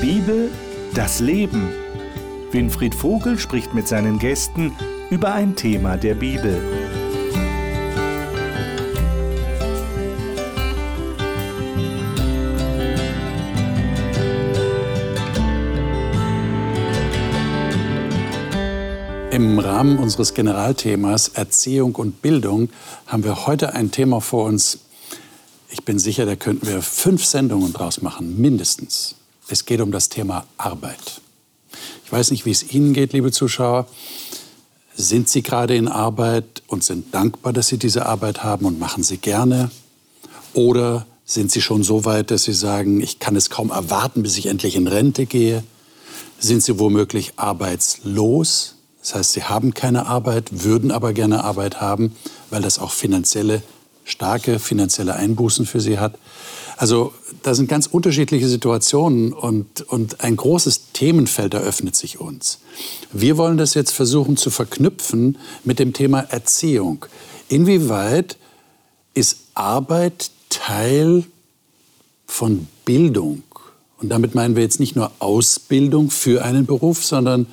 Bibel, das Leben. Winfried Vogel spricht mit seinen Gästen über ein Thema der Bibel. Im Rahmen unseres Generalthemas Erziehung und Bildung haben wir heute ein Thema vor uns. Ich bin sicher, da könnten wir fünf Sendungen draus machen, mindestens. Es geht um das Thema Arbeit. Ich weiß nicht, wie es Ihnen geht, liebe Zuschauer. Sind Sie gerade in Arbeit und sind dankbar, dass Sie diese Arbeit haben und machen sie gerne? Oder sind Sie schon so weit, dass Sie sagen, ich kann es kaum erwarten, bis ich endlich in Rente gehe? Sind Sie womöglich arbeitslos? Das heißt, Sie haben keine Arbeit, würden aber gerne Arbeit haben, weil das auch finanzielle, starke finanzielle Einbußen für Sie hat. Also da sind ganz unterschiedliche Situationen und, und ein großes Themenfeld eröffnet sich uns. Wir wollen das jetzt versuchen zu verknüpfen mit dem Thema Erziehung. Inwieweit ist Arbeit Teil von Bildung? Und damit meinen wir jetzt nicht nur Ausbildung für einen Beruf, sondern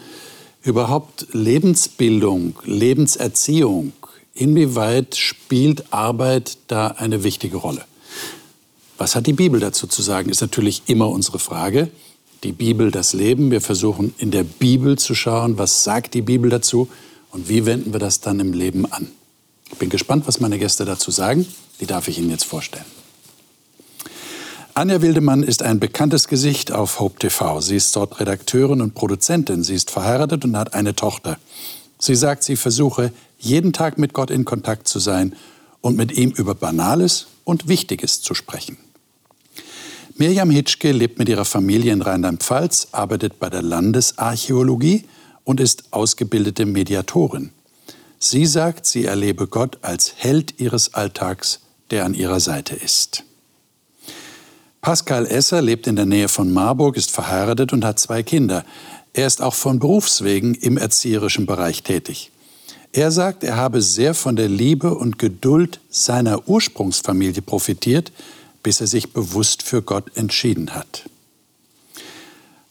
überhaupt Lebensbildung, Lebenserziehung. Inwieweit spielt Arbeit da eine wichtige Rolle? Was hat die Bibel dazu zu sagen, ist natürlich immer unsere Frage. Die Bibel, das Leben. Wir versuchen in der Bibel zu schauen, was sagt die Bibel dazu und wie wenden wir das dann im Leben an. Ich bin gespannt, was meine Gäste dazu sagen. Die darf ich Ihnen jetzt vorstellen. Anja Wildemann ist ein bekanntes Gesicht auf Hope TV. Sie ist dort Redakteurin und Produzentin. Sie ist verheiratet und hat eine Tochter. Sie sagt, sie versuche jeden Tag mit Gott in Kontakt zu sein und mit ihm über Banales und Wichtiges zu sprechen. Mirjam Hitschke lebt mit ihrer Familie in Rheinland-Pfalz, arbeitet bei der Landesarchäologie und ist ausgebildete Mediatorin. Sie sagt, sie erlebe Gott als Held ihres Alltags, der an ihrer Seite ist. Pascal Esser lebt in der Nähe von Marburg, ist verheiratet und hat zwei Kinder. Er ist auch von Berufswegen im erzieherischen Bereich tätig. Er sagt, er habe sehr von der Liebe und Geduld seiner Ursprungsfamilie profitiert, bis er sich bewusst für Gott entschieden hat.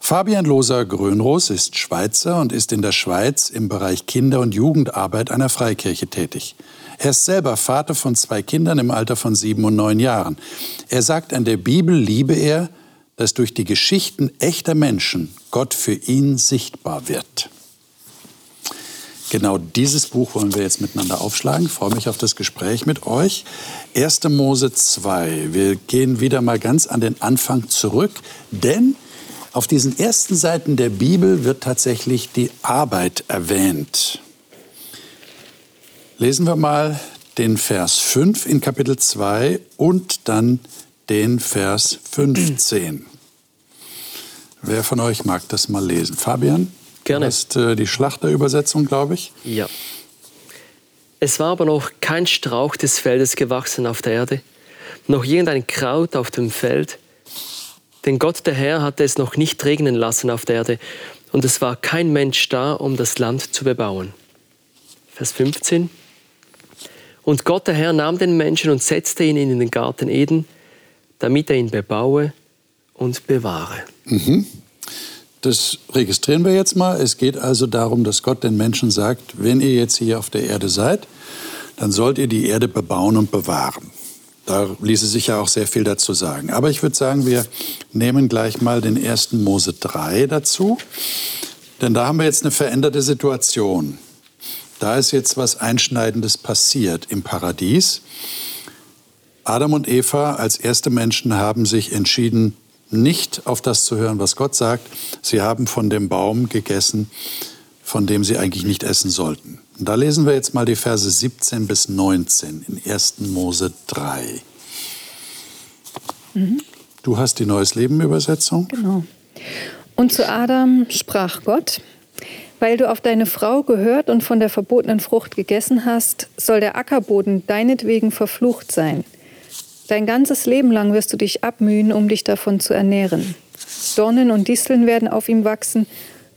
Fabian Loser Grönros ist Schweizer und ist in der Schweiz im Bereich Kinder- und Jugendarbeit einer Freikirche tätig. Er ist selber Vater von zwei Kindern im Alter von sieben und neun Jahren. Er sagt, an der Bibel liebe er, dass durch die Geschichten echter Menschen Gott für ihn sichtbar wird. Genau dieses Buch wollen wir jetzt miteinander aufschlagen. Ich freue mich auf das Gespräch mit euch. 1. Mose 2. Wir gehen wieder mal ganz an den Anfang zurück, denn auf diesen ersten Seiten der Bibel wird tatsächlich die Arbeit erwähnt. Lesen wir mal den Vers 5 in Kapitel 2 und dann den Vers 15. Wer von euch mag das mal lesen? Fabian? Gerne. Das ist äh, die Schlachterübersetzung, glaube ich. Ja. Es war aber noch kein Strauch des Feldes gewachsen auf der Erde, noch irgendein Kraut auf dem Feld. Denn Gott der Herr hatte es noch nicht regnen lassen auf der Erde, und es war kein Mensch da, um das Land zu bebauen. Vers 15. Und Gott der Herr nahm den Menschen und setzte ihn in den Garten Eden, damit er ihn bebaue und bewahre. Mhm. Das registrieren wir jetzt mal. Es geht also darum, dass Gott den Menschen sagt, wenn ihr jetzt hier auf der Erde seid, dann sollt ihr die Erde bebauen und bewahren. Da ließe sich ja auch sehr viel dazu sagen. Aber ich würde sagen, wir nehmen gleich mal den 1. Mose 3 dazu. Denn da haben wir jetzt eine veränderte Situation. Da ist jetzt was Einschneidendes passiert im Paradies. Adam und Eva als erste Menschen haben sich entschieden, nicht auf das zu hören, was Gott sagt. Sie haben von dem Baum gegessen, von dem sie eigentlich nicht essen sollten. Und da lesen wir jetzt mal die Verse 17 bis 19 in 1. Mose 3. Mhm. Du hast die Neues Leben Übersetzung. Genau. Und zu Adam sprach Gott, weil du auf deine Frau gehört und von der verbotenen Frucht gegessen hast, soll der Ackerboden deinetwegen verflucht sein. Dein ganzes Leben lang wirst du dich abmühen, um dich davon zu ernähren. Dornen und Disteln werden auf ihm wachsen,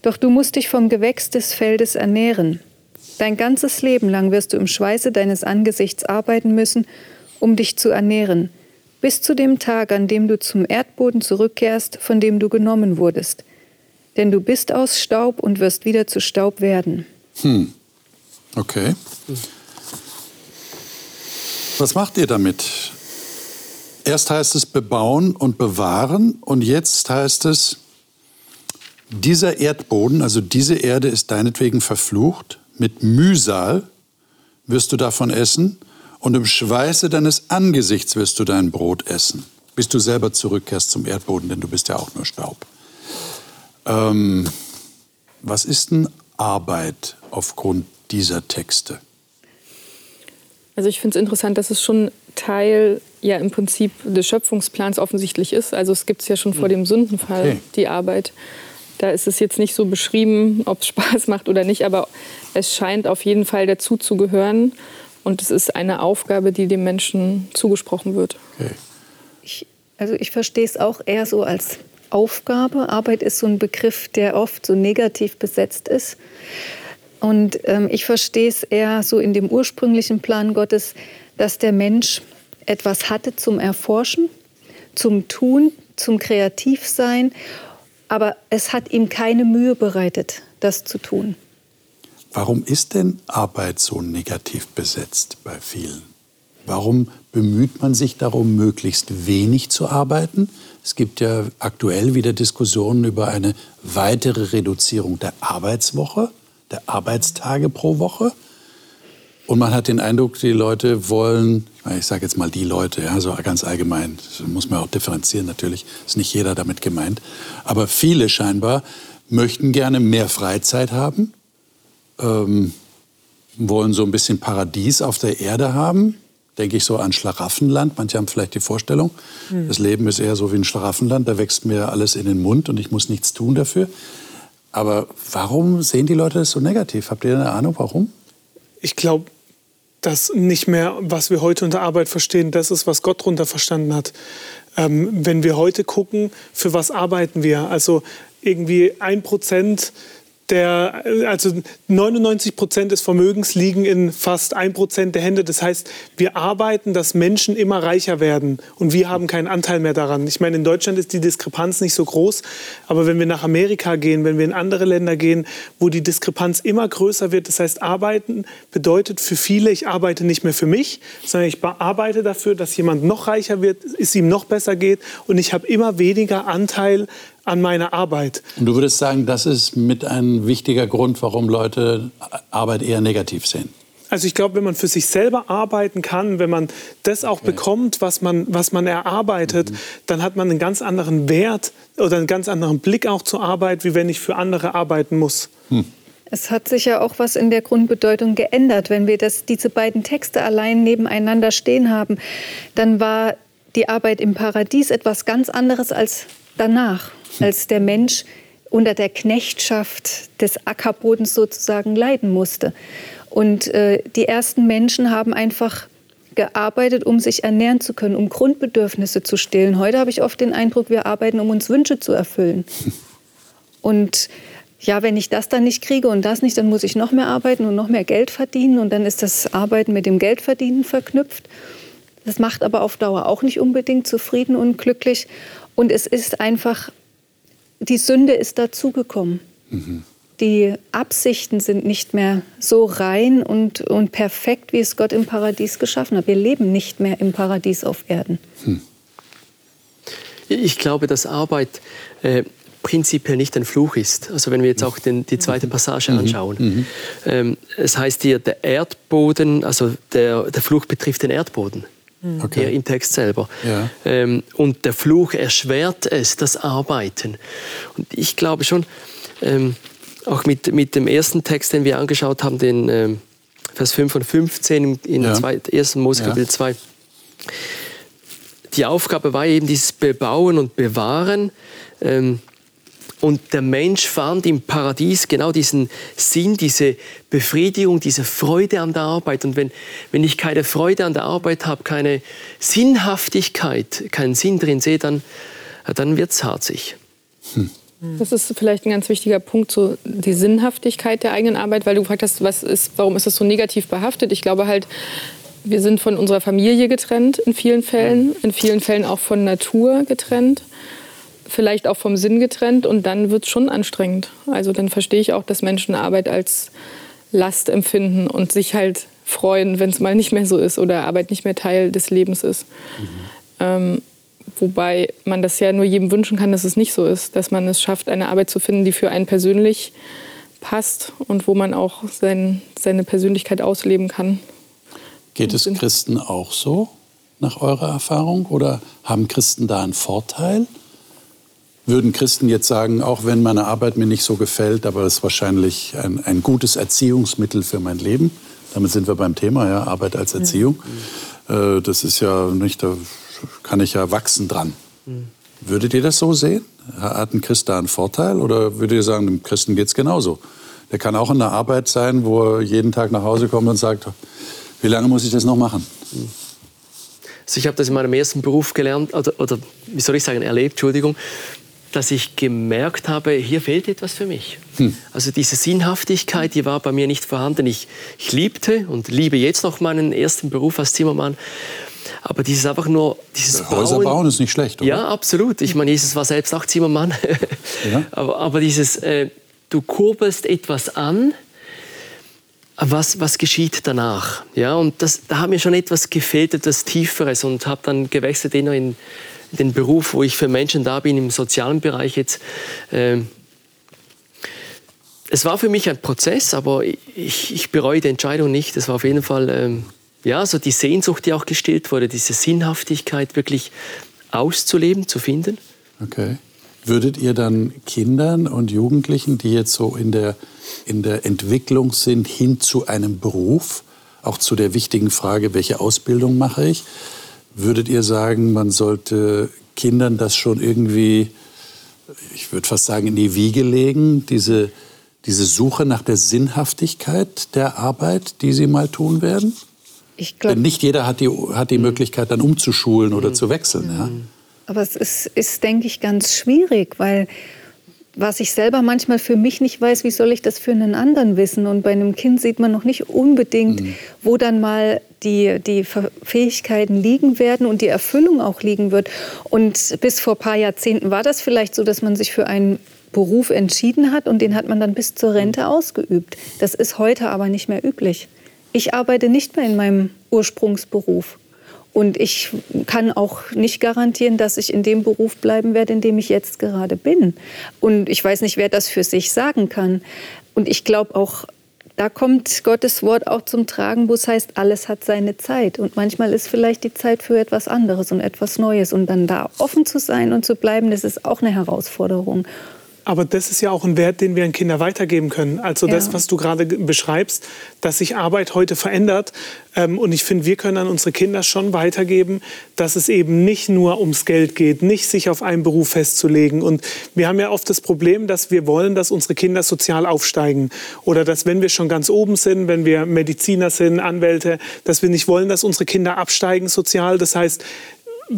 doch du musst dich vom Gewächs des Feldes ernähren. Dein ganzes Leben lang wirst du im Schweiße deines Angesichts arbeiten müssen, um dich zu ernähren. bis zu dem Tag, an dem du zum Erdboden zurückkehrst, von dem du genommen wurdest. Denn du bist aus Staub und wirst wieder zu Staub werden. Hm. Okay. Was macht ihr damit? Erst heißt es bebauen und bewahren und jetzt heißt es, dieser Erdboden, also diese Erde ist deinetwegen verflucht, mit Mühsal wirst du davon essen und im Schweiße deines Angesichts wirst du dein Brot essen, bis du selber zurückkehrst zum Erdboden, denn du bist ja auch nur Staub. Ähm, was ist denn Arbeit aufgrund dieser Texte? Also ich finde es interessant, dass es schon Teil ja im Prinzip des Schöpfungsplans offensichtlich ist. Also es gibt es ja schon vor hm. dem Sündenfall, okay. die Arbeit. Da ist es jetzt nicht so beschrieben, ob es Spaß macht oder nicht, aber es scheint auf jeden Fall dazu zu gehören. Und es ist eine Aufgabe, die dem Menschen zugesprochen wird. Okay. Ich, also ich verstehe es auch eher so als Aufgabe. Arbeit ist so ein Begriff, der oft so negativ besetzt ist. Und ähm, ich verstehe es eher so in dem ursprünglichen Plan Gottes, dass der Mensch etwas hatte zum Erforschen, zum Tun, zum Kreativsein, aber es hat ihm keine Mühe bereitet, das zu tun. Warum ist denn Arbeit so negativ besetzt bei vielen? Warum bemüht man sich darum, möglichst wenig zu arbeiten? Es gibt ja aktuell wieder Diskussionen über eine weitere Reduzierung der Arbeitswoche, der Arbeitstage pro Woche. Und man hat den Eindruck, die Leute wollen, ich sage jetzt mal die Leute, ja, so ganz allgemein, das muss man auch differenzieren natürlich, ist nicht jeder damit gemeint, aber viele scheinbar möchten gerne mehr Freizeit haben, ähm, wollen so ein bisschen Paradies auf der Erde haben. Denke ich so an Schlaraffenland. Manche haben vielleicht die Vorstellung, mhm. das Leben ist eher so wie ein Schlaraffenland, da wächst mir alles in den Mund und ich muss nichts tun dafür. Aber warum sehen die Leute das so negativ? Habt ihr eine Ahnung, warum? Ich glaube, dass nicht mehr, was wir heute unter Arbeit verstehen, das ist, was Gott darunter verstanden hat. Ähm, wenn wir heute gucken, für was arbeiten wir? Also irgendwie ein Prozent der, also 99 Prozent des Vermögens liegen in fast ein Prozent der Hände. Das heißt, wir arbeiten, dass Menschen immer reicher werden und wir haben keinen Anteil mehr daran. Ich meine, in Deutschland ist die Diskrepanz nicht so groß, aber wenn wir nach Amerika gehen, wenn wir in andere Länder gehen, wo die Diskrepanz immer größer wird, das heißt, arbeiten bedeutet für viele, ich arbeite nicht mehr für mich, sondern ich arbeite dafür, dass jemand noch reicher wird, es ihm noch besser geht und ich habe immer weniger Anteil an meiner Arbeit. Und du würdest sagen, das ist mit ein wichtiger Grund, warum Leute Arbeit eher negativ sehen? Also ich glaube, wenn man für sich selber arbeiten kann, wenn man das auch okay. bekommt, was man, was man erarbeitet, mhm. dann hat man einen ganz anderen Wert oder einen ganz anderen Blick auch zur Arbeit, wie wenn ich für andere arbeiten muss. Hm. Es hat sich ja auch was in der Grundbedeutung geändert. Wenn wir das, diese beiden Texte allein nebeneinander stehen haben, dann war die Arbeit im Paradies etwas ganz anderes als danach als der Mensch unter der Knechtschaft des Ackerbodens sozusagen leiden musste. Und äh, die ersten Menschen haben einfach gearbeitet, um sich ernähren zu können, um Grundbedürfnisse zu stillen. Heute habe ich oft den Eindruck, wir arbeiten, um uns Wünsche zu erfüllen. Und ja, wenn ich das dann nicht kriege und das nicht, dann muss ich noch mehr arbeiten und noch mehr Geld verdienen und dann ist das Arbeiten mit dem Geldverdienen verknüpft. Das macht aber auf Dauer auch nicht unbedingt zufrieden und glücklich. Und es ist einfach die Sünde ist dazugekommen. Mhm. Die Absichten sind nicht mehr so rein und, und perfekt, wie es Gott im Paradies geschaffen hat. Wir leben nicht mehr im Paradies auf Erden. Hm. Ich glaube, dass Arbeit äh, prinzipiell nicht ein Fluch ist. Also wenn wir jetzt auch den, die zweite Passage mhm. anschauen. Mhm. Ähm, es heißt hier, der Erdboden, also der, der Fluch betrifft den Erdboden. Mhm. Okay. im Text selber. Ja. Ähm, und der Fluch erschwert es, das Arbeiten. Und ich glaube schon, ähm, auch mit, mit dem ersten Text, den wir angeschaut haben, den ähm, Vers 5 und 15 in ja. 1. Mose Kapitel ja. 2, die Aufgabe war eben dieses Bebauen und Bewahren. Ähm, und der Mensch fand im Paradies genau diesen Sinn, diese Befriedigung, diese Freude an der Arbeit. Und wenn, wenn ich keine Freude an der Arbeit habe, keine Sinnhaftigkeit, keinen Sinn drin sehe, dann, dann wird es harzig. Hm. Das ist vielleicht ein ganz wichtiger Punkt, so die Sinnhaftigkeit der eigenen Arbeit, weil du gefragt hast, was ist, warum ist das so negativ behaftet? Ich glaube halt, wir sind von unserer Familie getrennt in vielen Fällen, in vielen Fällen auch von Natur getrennt, vielleicht auch vom Sinn getrennt und dann wird es schon anstrengend. Also dann verstehe ich auch, dass Menschen Arbeit als Last empfinden und sich halt freuen, wenn es mal nicht mehr so ist oder Arbeit nicht mehr Teil des Lebens ist. Mhm. Ähm, wobei man das ja nur jedem wünschen kann, dass es nicht so ist, dass man es schafft, eine Arbeit zu finden, die für einen persönlich passt und wo man auch sein, seine Persönlichkeit ausleben kann. Geht es Christen auch so, nach eurer Erfahrung? Oder haben Christen da einen Vorteil? Würden Christen jetzt sagen, auch wenn meine Arbeit mir nicht so gefällt, aber es ist wahrscheinlich ein, ein gutes Erziehungsmittel für mein Leben? Damit sind wir beim Thema, ja, Arbeit als Erziehung. Mhm. das ist ja nicht, da kann ich ja wachsen dran. Mhm. Würdet ihr das so sehen? Hat ein Christ da einen Vorteil? Oder würdet ihr sagen, dem Christen geht es genauso? Der kann auch in der Arbeit sein, wo er jeden Tag nach Hause kommt und sagt, wie lange muss ich das noch machen? Also ich habe das in meinem ersten Beruf gelernt, oder, oder wie soll ich sagen, erlebt, Entschuldigung, dass ich gemerkt habe, hier fehlt etwas für mich. Hm. Also diese Sinnhaftigkeit, die war bei mir nicht vorhanden. Ich, ich liebte und liebe jetzt noch meinen ersten Beruf als Zimmermann. Aber dieses einfach nur, dieses Bauen. Häuser bauen ist nicht schlecht, oder? Ja, absolut. Ich meine, Jesus war selbst auch Zimmermann. Ja. aber, aber dieses, äh, du kurbelst etwas an, was, was geschieht danach? Ja, und das, da hat mir schon etwas gefehlt, etwas Tieferes und habe dann gewechselt in, in den Beruf, wo ich für Menschen da bin, im sozialen Bereich jetzt. Äh, es war für mich ein Prozess, aber ich, ich bereue die Entscheidung nicht. Es war auf jeden Fall ähm, ja, so die Sehnsucht, die auch gestillt wurde, diese Sinnhaftigkeit wirklich auszuleben, zu finden. Okay. Würdet ihr dann Kindern und Jugendlichen, die jetzt so in der, in der Entwicklung sind, hin zu einem Beruf, auch zu der wichtigen Frage, welche Ausbildung mache ich, würdet ihr sagen, man sollte Kindern das schon irgendwie, ich würde fast sagen, in die Wiege legen, diese, diese Suche nach der Sinnhaftigkeit der Arbeit, die sie mal tun werden? Ich glaub, Denn nicht jeder hat die, hat die Möglichkeit, dann umzuschulen oder mhm. zu wechseln. Ja? Aber es ist, ist, denke ich, ganz schwierig, weil was ich selber manchmal für mich nicht weiß, wie soll ich das für einen anderen wissen? Und bei einem Kind sieht man noch nicht unbedingt, mhm. wo dann mal die, die Fähigkeiten liegen werden und die Erfüllung auch liegen wird. Und bis vor ein paar Jahrzehnten war das vielleicht so, dass man sich für einen Beruf entschieden hat und den hat man dann bis zur Rente ausgeübt. Das ist heute aber nicht mehr üblich. Ich arbeite nicht mehr in meinem Ursprungsberuf. Und ich kann auch nicht garantieren, dass ich in dem Beruf bleiben werde, in dem ich jetzt gerade bin. Und ich weiß nicht, wer das für sich sagen kann. Und ich glaube auch, da kommt Gottes Wort auch zum Tragen, wo es heißt, alles hat seine Zeit. Und manchmal ist vielleicht die Zeit für etwas anderes und etwas Neues. Und dann da offen zu sein und zu bleiben, das ist auch eine Herausforderung. Aber das ist ja auch ein Wert, den wir an Kinder weitergeben können. Also ja. das, was du gerade beschreibst, dass sich Arbeit heute verändert. Ähm, und ich finde, wir können an unsere Kinder schon weitergeben, dass es eben nicht nur ums Geld geht, nicht sich auf einen Beruf festzulegen. Und wir haben ja oft das Problem, dass wir wollen, dass unsere Kinder sozial aufsteigen. Oder dass, wenn wir schon ganz oben sind, wenn wir Mediziner sind, Anwälte, dass wir nicht wollen, dass unsere Kinder absteigen sozial. Das heißt,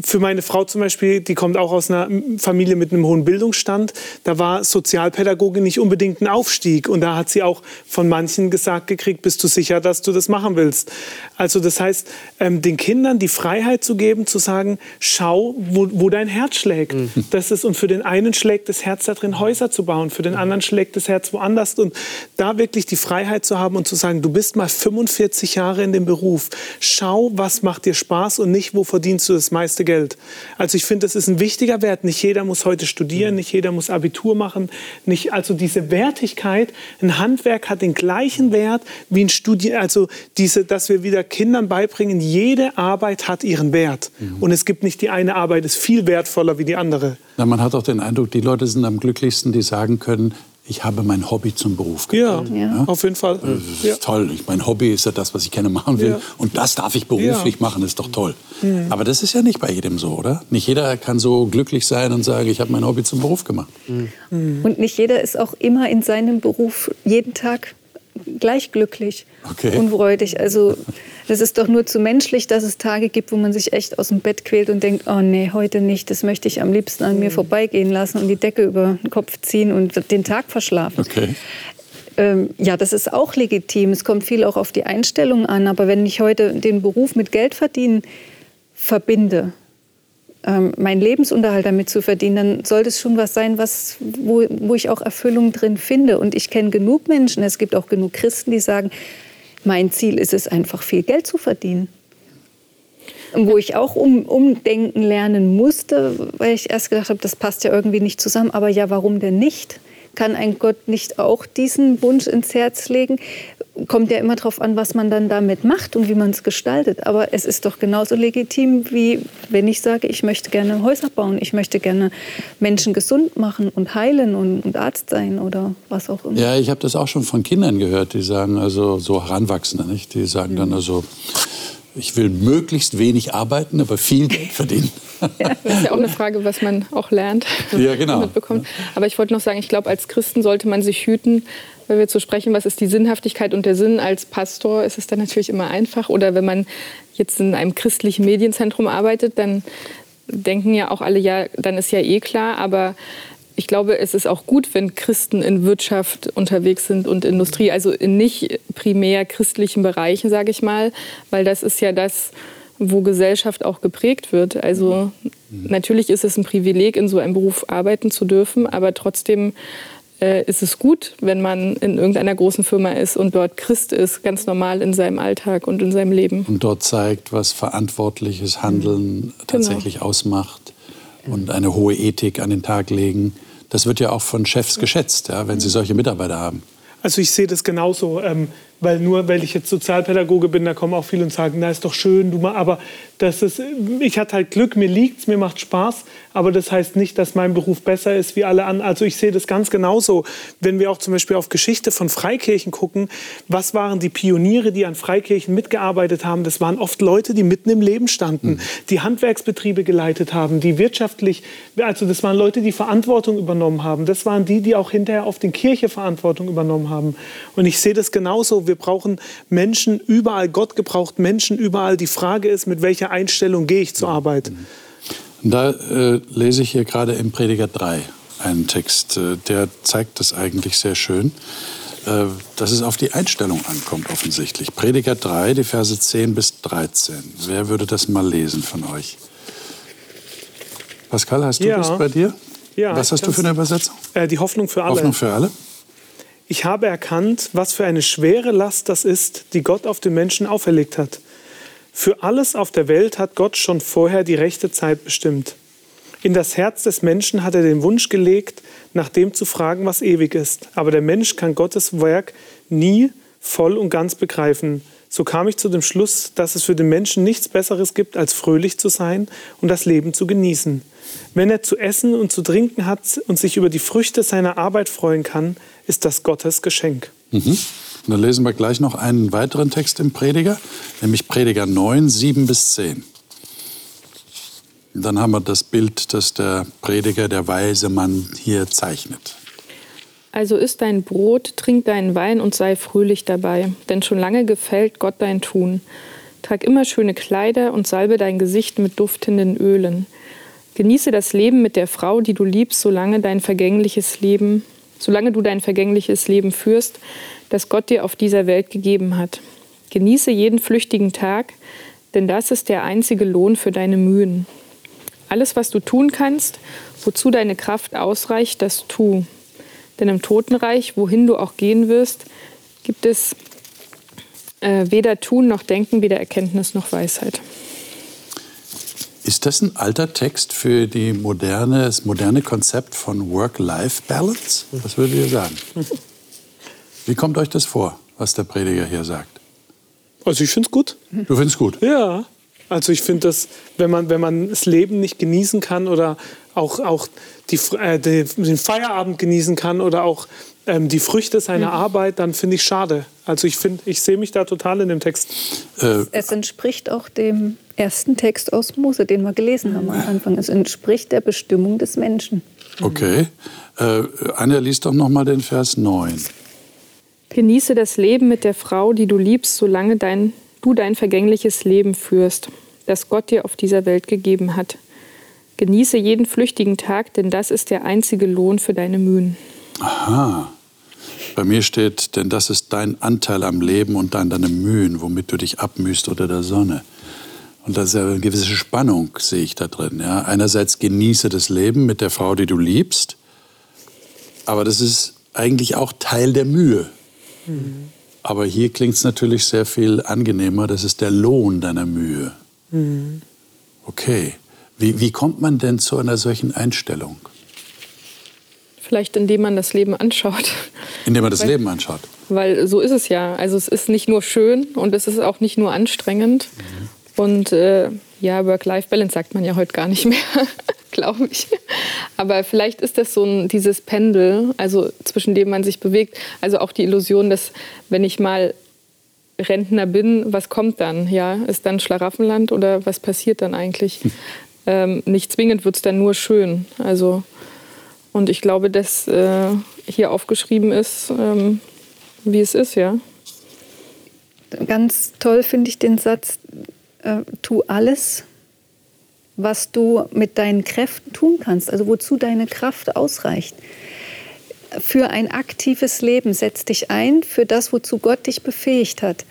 für meine Frau zum Beispiel, die kommt auch aus einer Familie mit einem hohen Bildungsstand, da war Sozialpädagogin nicht unbedingt ein Aufstieg. Und da hat sie auch von manchen gesagt gekriegt, bist du sicher, dass du das machen willst? Also das heißt, ähm, den Kindern die Freiheit zu geben, zu sagen, schau, wo, wo dein Herz schlägt. Mhm. Das ist, und für den einen schlägt das Herz da drin, Häuser zu bauen, für den anderen schlägt das Herz woanders. Und da wirklich die Freiheit zu haben und zu sagen, du bist mal 45 Jahre in dem Beruf. Schau, was macht dir Spaß und nicht, wo verdienst du das meiste meiste Geld. Also ich finde, das ist ein wichtiger Wert. Nicht jeder muss heute studieren, nicht jeder muss Abitur machen. Nicht, also diese Wertigkeit, ein Handwerk hat den gleichen Wert wie ein Studium. Also diese, dass wir wieder Kindern beibringen, jede Arbeit hat ihren Wert. Mhm. Und es gibt nicht die eine Arbeit ist viel wertvoller wie die andere. Na, man hat auch den Eindruck, die Leute sind am glücklichsten, die sagen können, ich habe mein Hobby zum Beruf gemacht. Ja, ja, auf jeden Fall. Das ist ja. toll. Ich, mein Hobby ist ja das, was ich gerne machen will. Ja. Und das darf ich beruflich machen, ist doch toll. Mhm. Aber das ist ja nicht bei jedem so, oder? Nicht jeder kann so glücklich sein und sagen, ich habe mein Hobby zum Beruf gemacht. Mhm. Und nicht jeder ist auch immer in seinem Beruf jeden Tag gleich glücklich okay. und freudig. Also das ist doch nur zu menschlich, dass es Tage gibt, wo man sich echt aus dem Bett quält und denkt, oh nee, heute nicht, das möchte ich am liebsten an mir mhm. vorbeigehen lassen und die Decke über den Kopf ziehen und den Tag verschlafen. Okay. ähm, ja, das ist auch legitim. Es kommt viel auch auf die Einstellung an. Aber wenn ich heute den Beruf mit Geld verdienen verbinde, ähm, meinen Lebensunterhalt damit zu verdienen, dann sollte es schon was sein, was, wo, wo ich auch Erfüllung drin finde. Und ich kenne genug Menschen, es gibt auch genug Christen, die sagen, mein Ziel ist es einfach, viel Geld zu verdienen. Wo ich auch um, umdenken lernen musste, weil ich erst gedacht habe, das passt ja irgendwie nicht zusammen. Aber ja, warum denn nicht? Kann ein Gott nicht auch diesen Wunsch ins Herz legen? Kommt ja immer darauf an, was man dann damit macht und wie man es gestaltet. Aber es ist doch genauso legitim, wie wenn ich sage, ich möchte gerne Häuser bauen, ich möchte gerne Menschen gesund machen und heilen und, und Arzt sein oder was auch immer. Ja, ich habe das auch schon von Kindern gehört, die sagen, also so Heranwachsende, nicht? Die sagen dann also, ich will möglichst wenig arbeiten, aber viel Geld verdienen. Ja, das ist ja auch eine Frage, was man auch lernt. Ja, genau. Mitbekommt. Aber ich wollte noch sagen, ich glaube, als Christen sollte man sich hüten, wenn wir zu sprechen, was ist die Sinnhaftigkeit und der Sinn. Als Pastor ist es dann natürlich immer einfach. Oder wenn man jetzt in einem christlichen Medienzentrum arbeitet, dann denken ja auch alle, ja, dann ist ja eh klar. Aber ich glaube, es ist auch gut, wenn Christen in Wirtschaft unterwegs sind und Industrie, also in nicht primär christlichen Bereichen, sage ich mal, weil das ist ja das, wo Gesellschaft auch geprägt wird. Also mhm. natürlich ist es ein Privileg, in so einem Beruf arbeiten zu dürfen, aber trotzdem äh, ist es gut, wenn man in irgendeiner großen Firma ist und dort Christ ist, ganz normal in seinem Alltag und in seinem Leben. Und dort zeigt, was verantwortliches Handeln genau. tatsächlich ausmacht und eine hohe Ethik an den Tag legen. Das wird ja auch von Chefs geschätzt, ja, wenn sie solche Mitarbeiter haben. Also ich sehe das genauso. Ähm, weil nur weil ich jetzt Sozialpädagoge bin, da kommen auch viele und sagen, na ist doch schön, du mal, aber das ist, ich hatte halt Glück, mir liegt's, mir macht Spaß, aber das heißt nicht, dass mein Beruf besser ist wie alle anderen. Also ich sehe das ganz genauso, wenn wir auch zum Beispiel auf Geschichte von Freikirchen gucken, was waren die Pioniere, die an Freikirchen mitgearbeitet haben? Das waren oft Leute, die mitten im Leben standen, mhm. die Handwerksbetriebe geleitet haben, die wirtschaftlich, also das waren Leute, die Verantwortung übernommen haben. Das waren die, die auch hinterher auf den Kirche Verantwortung übernommen haben. Und ich sehe das genauso wir brauchen Menschen überall. Gott gebraucht Menschen überall. Die Frage ist, mit welcher Einstellung gehe ich zur Arbeit? Da äh, lese ich hier gerade im Prediger 3 einen Text, äh, der zeigt das eigentlich sehr schön, äh, dass es auf die Einstellung ankommt offensichtlich. Prediger 3, die Verse 10 bis 13. Wer würde das mal lesen von euch? Pascal, hast du ja. das bei dir? Ja. Was hast du für eine Übersetzung? Äh, die Hoffnung für alle. Hoffnung für alle ich habe erkannt, was für eine schwere Last das ist, die Gott auf den Menschen auferlegt hat. Für alles auf der Welt hat Gott schon vorher die rechte Zeit bestimmt. In das Herz des Menschen hat er den Wunsch gelegt, nach dem zu fragen, was ewig ist. Aber der Mensch kann Gottes Werk nie voll und ganz begreifen. So kam ich zu dem Schluss, dass es für den Menschen nichts Besseres gibt, als fröhlich zu sein und das Leben zu genießen. Wenn er zu essen und zu trinken hat und sich über die Früchte seiner Arbeit freuen kann, ist das Gottes Geschenk. Mhm. dann lesen wir gleich noch einen weiteren Text im Prediger, nämlich Prediger 9, 7 bis 10. Und dann haben wir das Bild, das der Prediger, der weise Mann hier zeichnet. Also isst dein Brot, trink deinen Wein und sei fröhlich dabei, denn schon lange gefällt Gott dein Tun. Trag immer schöne Kleider und salbe dein Gesicht mit duftenden Ölen. Genieße das Leben mit der Frau, die du liebst, solange dein vergängliches Leben, solange du dein vergängliches Leben führst, das Gott dir auf dieser Welt gegeben hat. Genieße jeden flüchtigen Tag, denn das ist der einzige Lohn für deine Mühen. Alles, was du tun kannst, wozu deine Kraft ausreicht, das tu. Denn im Totenreich, wohin du auch gehen wirst, gibt es äh, weder Tun noch Denken, weder Erkenntnis noch Weisheit. Ist das ein alter Text für die moderne, das moderne Konzept von Work-Life-Balance? Was würdet ihr sagen? Wie kommt euch das vor, was der Prediger hier sagt? Also ich finde es gut. Du findest gut? Ja. Also ich finde das, wenn man, wenn man das Leben nicht genießen kann oder auch, auch die, äh, den Feierabend genießen kann oder auch ähm, die Früchte seiner mhm. Arbeit, dann finde ich schade. Also ich finde, ich sehe mich da total in dem Text. Äh, es entspricht auch dem ersten Text aus Mose, den wir gelesen haben am Anfang. Es entspricht der Bestimmung des Menschen. Okay. Äh, Anja, liest doch noch mal den Vers 9. Genieße das Leben mit der Frau, die du liebst, solange dein, du dein vergängliches Leben führst, das Gott dir auf dieser Welt gegeben hat. Genieße jeden flüchtigen Tag, denn das ist der einzige Lohn für deine Mühen. Aha. Bei mir steht, denn das ist dein Anteil am Leben und dann deine Mühen, womit du dich abmühst unter der Sonne. Und da ist ja eine gewisse Spannung, sehe ich da drin. Ja? Einerseits genieße das Leben mit der Frau, die du liebst, aber das ist eigentlich auch Teil der Mühe. Mhm. Aber hier klingt es natürlich sehr viel angenehmer, das ist der Lohn deiner Mühe. Mhm. Okay. Wie, wie kommt man denn zu einer solchen Einstellung? Vielleicht indem man das Leben anschaut. Indem man das weil, Leben anschaut. Weil so ist es ja. Also es ist nicht nur schön und es ist auch nicht nur anstrengend. Mhm. Und äh, ja, Work-Life-Balance sagt man ja heute gar nicht mehr, glaube ich. Aber vielleicht ist das so ein, dieses Pendel, also zwischen dem man sich bewegt. Also auch die Illusion, dass wenn ich mal Rentner bin, was kommt dann? Ja, ist dann Schlaraffenland oder was passiert dann eigentlich? Hm. Ähm, nicht zwingend wird es dann nur schön. Also, und ich glaube, dass äh, hier aufgeschrieben ist, ähm, wie es ist, ja. Ganz toll finde ich den Satz, äh, tu alles, was du mit deinen Kräften tun kannst, also wozu deine Kraft ausreicht. Für ein aktives Leben setz dich ein, für das, wozu Gott dich befähigt hat.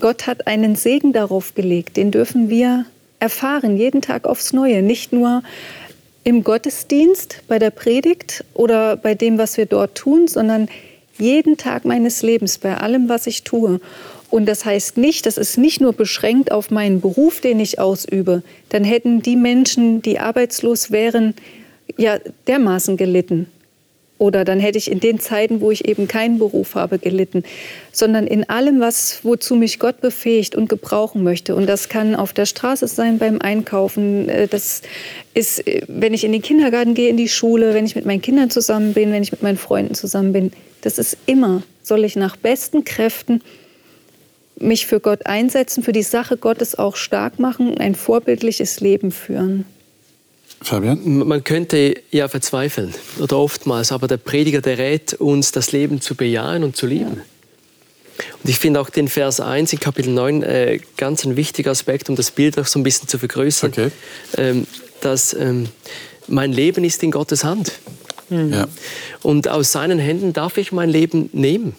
Gott hat einen Segen darauf gelegt, den dürfen wir erfahren, jeden Tag aufs Neue, nicht nur im Gottesdienst, bei der Predigt oder bei dem, was wir dort tun, sondern jeden Tag meines Lebens, bei allem, was ich tue. Und das heißt nicht, das ist nicht nur beschränkt auf meinen Beruf, den ich ausübe. Dann hätten die Menschen, die arbeitslos wären, ja dermaßen gelitten. Oder dann hätte ich in den Zeiten, wo ich eben keinen Beruf habe, gelitten. Sondern in allem, was, wozu mich Gott befähigt und gebrauchen möchte. Und das kann auf der Straße sein, beim Einkaufen. Äh, das ist, äh, wenn ich in den Kindergarten gehe, in die Schule, wenn ich mit meinen Kindern zusammen bin, wenn ich mit meinen Freunden zusammen bin. Das ist immer, soll ich nach besten Kräften mich für Gott einsetzen, für die Sache Gottes auch stark machen, ein vorbildliches Leben führen. Fabian? Man könnte ja verzweifeln, oder oftmals, aber der Prediger, der rät uns, das Leben zu bejahen und zu lieben. Ja. Und ich finde auch den Vers 1 in Kapitel 9 äh, ganz ein wichtiger Aspekt, um das Bild auch so ein bisschen zu vergrößern, okay. ähm, dass ähm, mein Leben ist in Gottes Hand. Mhm. Ja. Und aus seinen Händen darf ich mein Leben nehmen.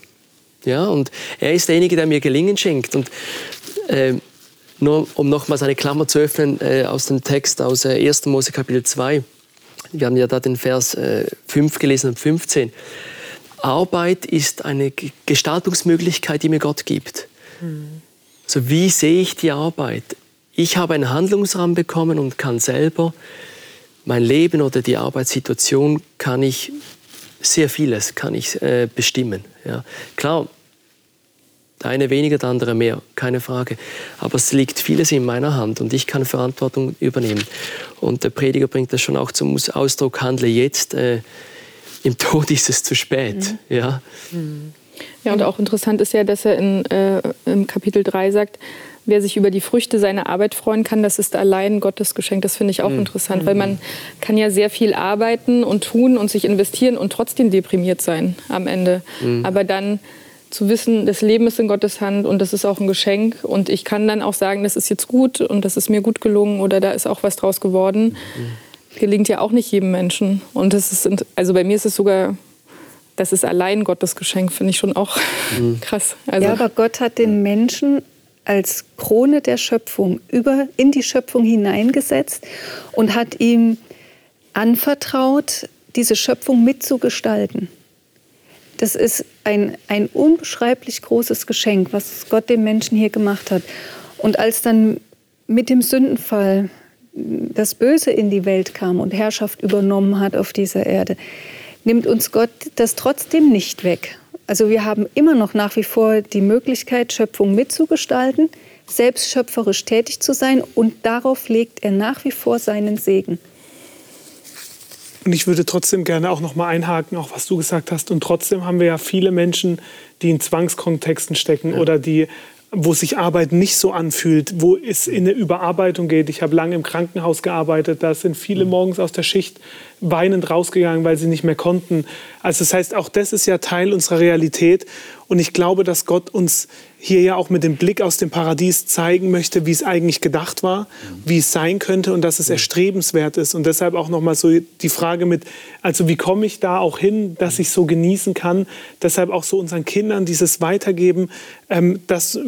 Ja, und er ist derjenige, der mir Gelingen schenkt. Und äh, nur um nochmals eine Klammer zu öffnen äh, aus dem Text aus äh, 1. Mose Kapitel 2. Wir haben ja da den Vers äh, 5 gelesen und 15. Arbeit ist eine Gestaltungsmöglichkeit, die mir Gott gibt. Mhm. Also wie sehe ich die Arbeit? Ich habe einen Handlungsrahmen bekommen und kann selber mein Leben oder die Arbeitssituation kann ich sehr vieles kann ich äh, bestimmen. Ja. Klar, der eine weniger, der andere mehr, keine Frage. Aber es liegt vieles in meiner Hand und ich kann Verantwortung übernehmen. Und der Prediger bringt das schon auch zum Ausdruck, handle jetzt. Äh, Im Tod ist es zu spät. Mhm. Ja. ja, und auch interessant ist ja, dass er in, äh, im Kapitel 3 sagt, wer sich über die Früchte seiner Arbeit freuen kann, das ist allein Gottes Geschenk. Das finde ich auch mhm. interessant, weil man kann ja sehr viel arbeiten und tun und sich investieren und trotzdem deprimiert sein am Ende. Mhm. Aber dann zu wissen, das Leben ist in Gottes Hand und das ist auch ein Geschenk. Und ich kann dann auch sagen, das ist jetzt gut und das ist mir gut gelungen oder da ist auch was draus geworden. Mhm. Gelingt ja auch nicht jedem Menschen. Und das ist, also bei mir ist es sogar, das ist allein Gottes Geschenk, finde ich schon auch mhm. krass. Also, ja, aber Gott hat den Menschen als Krone der Schöpfung über, in die Schöpfung hineingesetzt und hat ihm anvertraut, diese Schöpfung mitzugestalten. Das ist ein, ein unbeschreiblich großes Geschenk, was Gott dem Menschen hier gemacht hat. Und als dann mit dem Sündenfall das Böse in die Welt kam und Herrschaft übernommen hat auf dieser Erde, nimmt uns Gott das trotzdem nicht weg. Also wir haben immer noch nach wie vor die Möglichkeit, Schöpfung mitzugestalten, selbst schöpferisch tätig zu sein und darauf legt er nach wie vor seinen Segen. Und ich würde trotzdem gerne auch noch mal einhaken, auch was du gesagt hast. Und trotzdem haben wir ja viele Menschen, die in Zwangskontexten stecken ja. oder die wo sich Arbeit nicht so anfühlt, wo es in eine Überarbeitung geht. Ich habe lange im Krankenhaus gearbeitet, da sind viele mhm. morgens aus der Schicht weinend rausgegangen, weil sie nicht mehr konnten. Also das heißt, auch das ist ja Teil unserer Realität. Und ich glaube, dass Gott uns hier ja auch mit dem Blick aus dem Paradies zeigen möchte, wie es eigentlich gedacht war, wie es sein könnte und dass es erstrebenswert ist. Und deshalb auch nochmal so die Frage mit, also wie komme ich da auch hin, dass ich so genießen kann. Deshalb auch so unseren Kindern dieses Weitergeben, ähm, das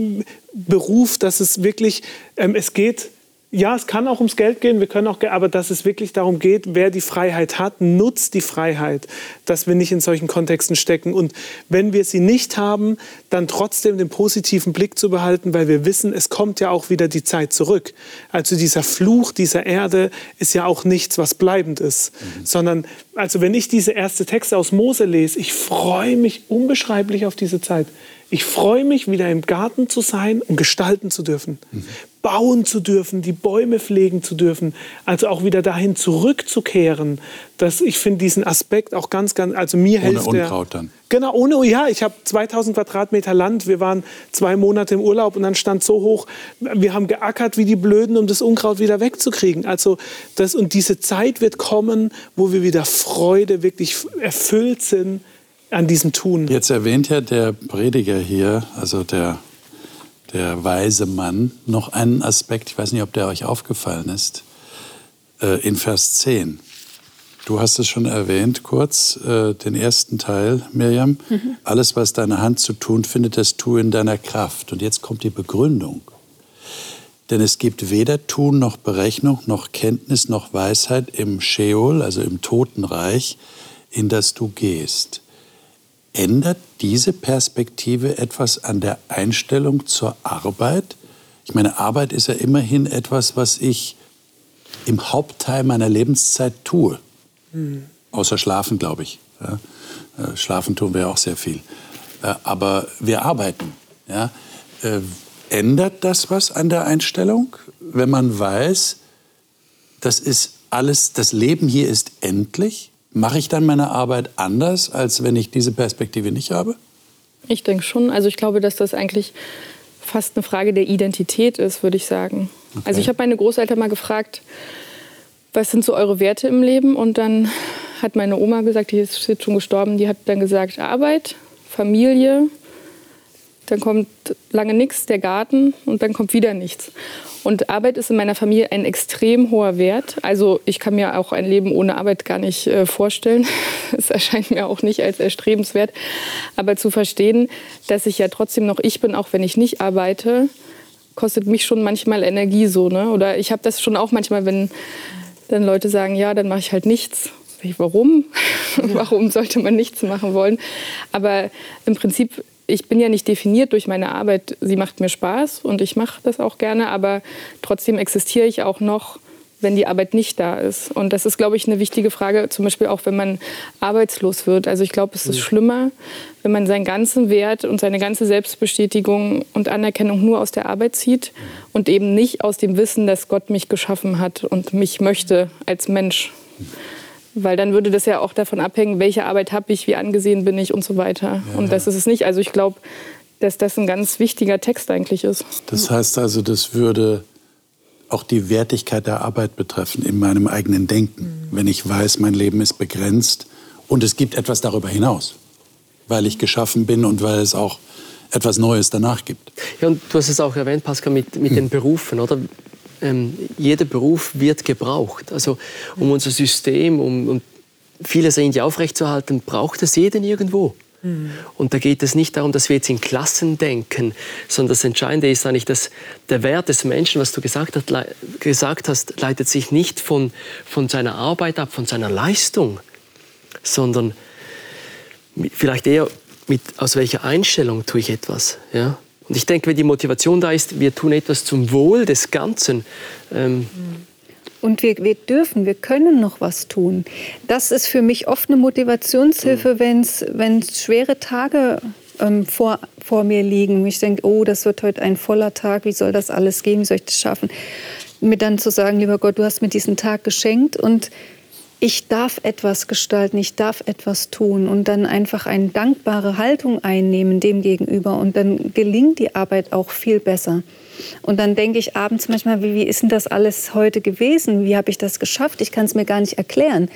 Beruf, dass es wirklich, ähm, es geht ja, es kann auch ums Geld gehen, wir können auch, aber dass es wirklich darum geht, wer die Freiheit hat, nutzt die Freiheit, dass wir nicht in solchen Kontexten stecken. Und wenn wir sie nicht haben, dann trotzdem den positiven Blick zu behalten, weil wir wissen, es kommt ja auch wieder die Zeit zurück. Also dieser Fluch dieser Erde ist ja auch nichts, was bleibend ist, mhm. sondern also wenn ich diese erste Texte aus Mose lese, ich freue mich unbeschreiblich auf diese Zeit. Ich freue mich, wieder im Garten zu sein und gestalten zu dürfen. Mhm bauen zu dürfen, die Bäume pflegen zu dürfen, also auch wieder dahin zurückzukehren. Dass ich finde diesen Aspekt auch ganz, ganz, also mir ohne hilft Unkraut der, dann. Genau, ohne, ja, ich habe 2000 Quadratmeter Land, wir waren zwei Monate im Urlaub und dann stand so hoch, wir haben geackert wie die Blöden, um das Unkraut wieder wegzukriegen. Also das, und diese Zeit wird kommen, wo wir wieder Freude wirklich erfüllt sind an diesem Tun. Jetzt erwähnt ja der Prediger hier, also der der weise Mann, noch einen Aspekt, ich weiß nicht, ob der euch aufgefallen ist, äh, in Vers 10. Du hast es schon erwähnt, kurz, äh, den ersten Teil, Mirjam. Mhm. Alles, was deine Hand zu tun findet, das tu in deiner Kraft. Und jetzt kommt die Begründung. Denn es gibt weder Tun noch Berechnung noch Kenntnis noch Weisheit im Sheol, also im Totenreich, in das du gehst. Ändert diese Perspektive etwas an der Einstellung zur Arbeit? Ich meine, Arbeit ist ja immerhin etwas, was ich im Hauptteil meiner Lebenszeit tue. Mhm. Außer Schlafen, glaube ich. Ja? Äh, schlafen tun wir auch sehr viel. Äh, aber wir arbeiten. Ja? Äh, ändert das was an der Einstellung, wenn man weiß, das ist alles, das Leben hier ist endlich? Mache ich dann meine Arbeit anders, als wenn ich diese Perspektive nicht habe? Ich denke schon. Also ich glaube, dass das eigentlich fast eine Frage der Identität ist, würde ich sagen. Okay. Also ich habe meine Großeltern mal gefragt, was sind so eure Werte im Leben? Und dann hat meine Oma gesagt, die ist jetzt schon gestorben, die hat dann gesagt, Arbeit, Familie, dann kommt lange nichts, der Garten und dann kommt wieder nichts. Und Arbeit ist in meiner Familie ein extrem hoher Wert. Also ich kann mir auch ein Leben ohne Arbeit gar nicht äh, vorstellen. Es erscheint mir auch nicht als erstrebenswert. Aber zu verstehen, dass ich ja trotzdem noch ich bin, auch wenn ich nicht arbeite, kostet mich schon manchmal Energie so. Ne? Oder ich habe das schon auch manchmal, wenn dann Leute sagen, ja, dann mache ich halt nichts. Warum? Warum sollte man nichts machen wollen? Aber im Prinzip ich bin ja nicht definiert durch meine Arbeit. Sie macht mir Spaß und ich mache das auch gerne, aber trotzdem existiere ich auch noch, wenn die Arbeit nicht da ist. Und das ist, glaube ich, eine wichtige Frage, zum Beispiel auch, wenn man arbeitslos wird. Also ich glaube, es ist schlimmer, wenn man seinen ganzen Wert und seine ganze Selbstbestätigung und Anerkennung nur aus der Arbeit zieht und eben nicht aus dem Wissen, dass Gott mich geschaffen hat und mich möchte als Mensch. Weil dann würde das ja auch davon abhängen, welche Arbeit habe ich, wie angesehen bin ich und so weiter. Ja, und das ist es nicht. Also ich glaube, dass das ein ganz wichtiger Text eigentlich ist. Das heißt also, das würde auch die Wertigkeit der Arbeit betreffen in meinem eigenen Denken, mhm. wenn ich weiß, mein Leben ist begrenzt und es gibt etwas darüber hinaus, weil ich geschaffen bin und weil es auch etwas Neues danach gibt. Ja, und du hast es auch erwähnt, Pascal, mit, mit den Berufen, oder? Ähm, jeder Beruf wird gebraucht. Also um unser System, um, um vieles irgendwie aufrechtzuerhalten, braucht es jeden irgendwo. Mhm. Und da geht es nicht darum, dass wir jetzt in Klassen denken, sondern das Entscheidende ist eigentlich, dass der Wert des Menschen, was du gesagt, hat, gesagt hast, leitet sich nicht von, von seiner Arbeit ab, von seiner Leistung, sondern vielleicht eher mit, aus welcher Einstellung tue ich etwas. Ja? Und ich denke, wenn die Motivation da ist, wir tun etwas zum Wohl des Ganzen. Ähm und wir, wir, dürfen, wir können noch was tun. Das ist für mich oft eine Motivationshilfe, mhm. wenn es schwere Tage ähm, vor, vor mir liegen. Ich denke, oh, das wird heute ein voller Tag, wie soll das alles gehen, wie soll ich das schaffen? Mir dann zu sagen, lieber Gott, du hast mir diesen Tag geschenkt und ich darf etwas gestalten, ich darf etwas tun und dann einfach eine dankbare Haltung einnehmen dem gegenüber und dann gelingt die Arbeit auch viel besser. Und dann denke ich abends manchmal, wie, wie ist denn das alles heute gewesen? Wie habe ich das geschafft? Ich kann es mir gar nicht erklären.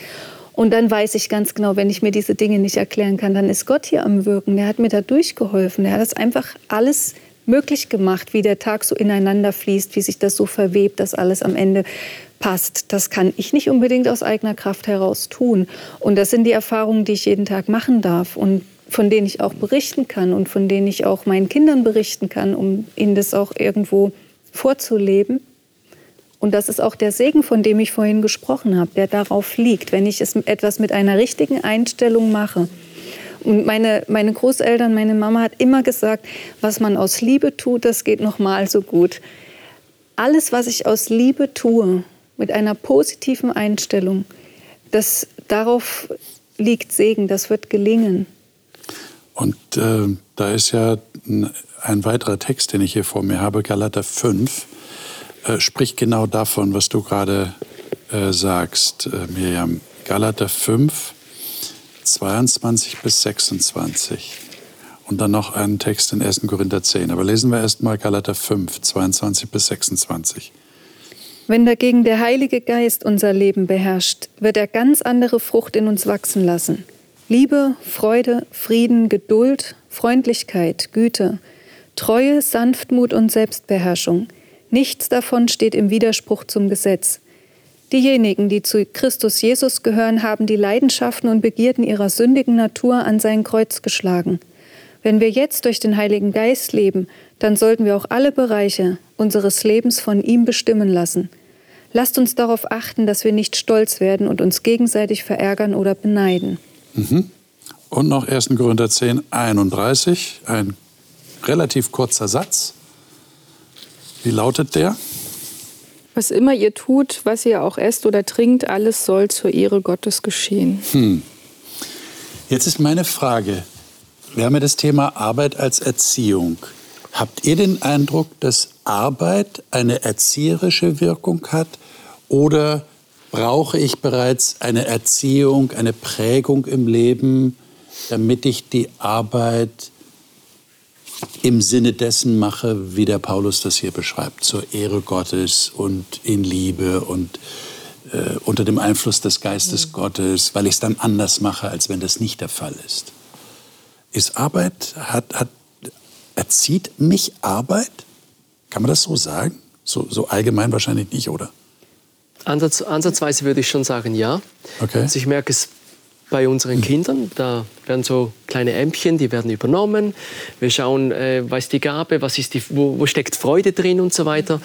Und dann weiß ich ganz genau, wenn ich mir diese Dinge nicht erklären kann, dann ist Gott hier am Wirken. Der hat mir da durchgeholfen. Der hat das einfach alles möglich gemacht, wie der Tag so ineinander fließt, wie sich das so verwebt, dass alles am Ende passt. Das kann ich nicht unbedingt aus eigener Kraft heraus tun. Und das sind die Erfahrungen, die ich jeden Tag machen darf und von denen ich auch berichten kann und von denen ich auch meinen Kindern berichten kann, um ihnen das auch irgendwo vorzuleben. Und das ist auch der Segen, von dem ich vorhin gesprochen habe, der darauf liegt, wenn ich es etwas mit einer richtigen Einstellung mache. Und meine, meine Großeltern, meine Mama hat immer gesagt, was man aus Liebe tut, das geht noch mal so gut. Alles, was ich aus Liebe tue, mit einer positiven Einstellung, das, darauf liegt Segen, das wird gelingen. Und äh, da ist ja ein, weiterer Text, den ich hier vor mir habe, Galater 5 äh, spricht genau davon, was du gerade äh, sagst, äh, Miriam. Galater 5, 22 bis 26. Und dann noch einen Text in 1. Korinther 10. Aber lesen wir erst mal Galater 5, 22 bis 26. Wenn dagegen der Heilige Geist unser Leben beherrscht, wird er ganz andere Frucht in uns wachsen lassen. Liebe, Freude, Frieden, Geduld, Freundlichkeit, Güte, Treue, Sanftmut und Selbstbeherrschung – Nichts davon steht im Widerspruch zum Gesetz. Diejenigen, die zu Christus Jesus gehören, haben die Leidenschaften und Begierden ihrer sündigen Natur an sein Kreuz geschlagen. Wenn wir jetzt durch den Heiligen Geist leben, dann sollten wir auch alle Bereiche unseres Lebens von ihm bestimmen lassen. Lasst uns darauf achten, dass wir nicht stolz werden und uns gegenseitig verärgern oder beneiden. Mhm. Und noch 1. Korinther 10, 31, ein relativ kurzer Satz. Wie lautet der? Was immer ihr tut, was ihr auch esst oder trinkt, alles soll zur Ehre Gottes geschehen. Hm. Jetzt ist meine Frage. Wir haben ja das Thema Arbeit als Erziehung. Habt ihr den Eindruck, dass Arbeit eine erzieherische Wirkung hat oder brauche ich bereits eine Erziehung, eine Prägung im Leben, damit ich die Arbeit im Sinne dessen mache, wie der Paulus das hier beschreibt, zur Ehre Gottes und in Liebe und äh, unter dem Einfluss des Geistes mhm. Gottes, weil ich es dann anders mache, als wenn das nicht der Fall ist. Ist Arbeit, hat, hat, erzieht mich Arbeit? Kann man das so sagen? So, so allgemein wahrscheinlich nicht, oder? Ansatz, ansatzweise würde ich schon sagen, ja. Okay. Also ich merke es bei unseren Kindern. Da werden so kleine Ämpchen, die werden übernommen. Wir schauen, äh, was ist die Gabe, was ist die, wo, wo steckt Freude drin und so weiter.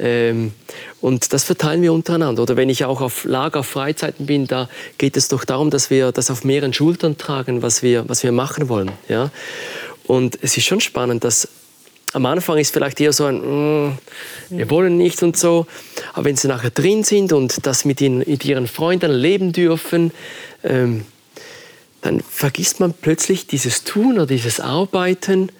Ähm, und das verteilen wir untereinander. Oder wenn ich auch auf Lager, auf Freizeiten bin, da geht es doch darum, dass wir das auf mehreren Schultern tragen, was wir, was wir machen wollen. Ja? Und es ist schon spannend, dass am Anfang ist vielleicht eher so ein, mm, wir wollen nicht und so. Aber wenn sie nachher drin sind und das mit, ihnen, mit ihren Freunden leben dürfen, ähm, dann vergisst man plötzlich dieses Tun oder dieses Arbeiten.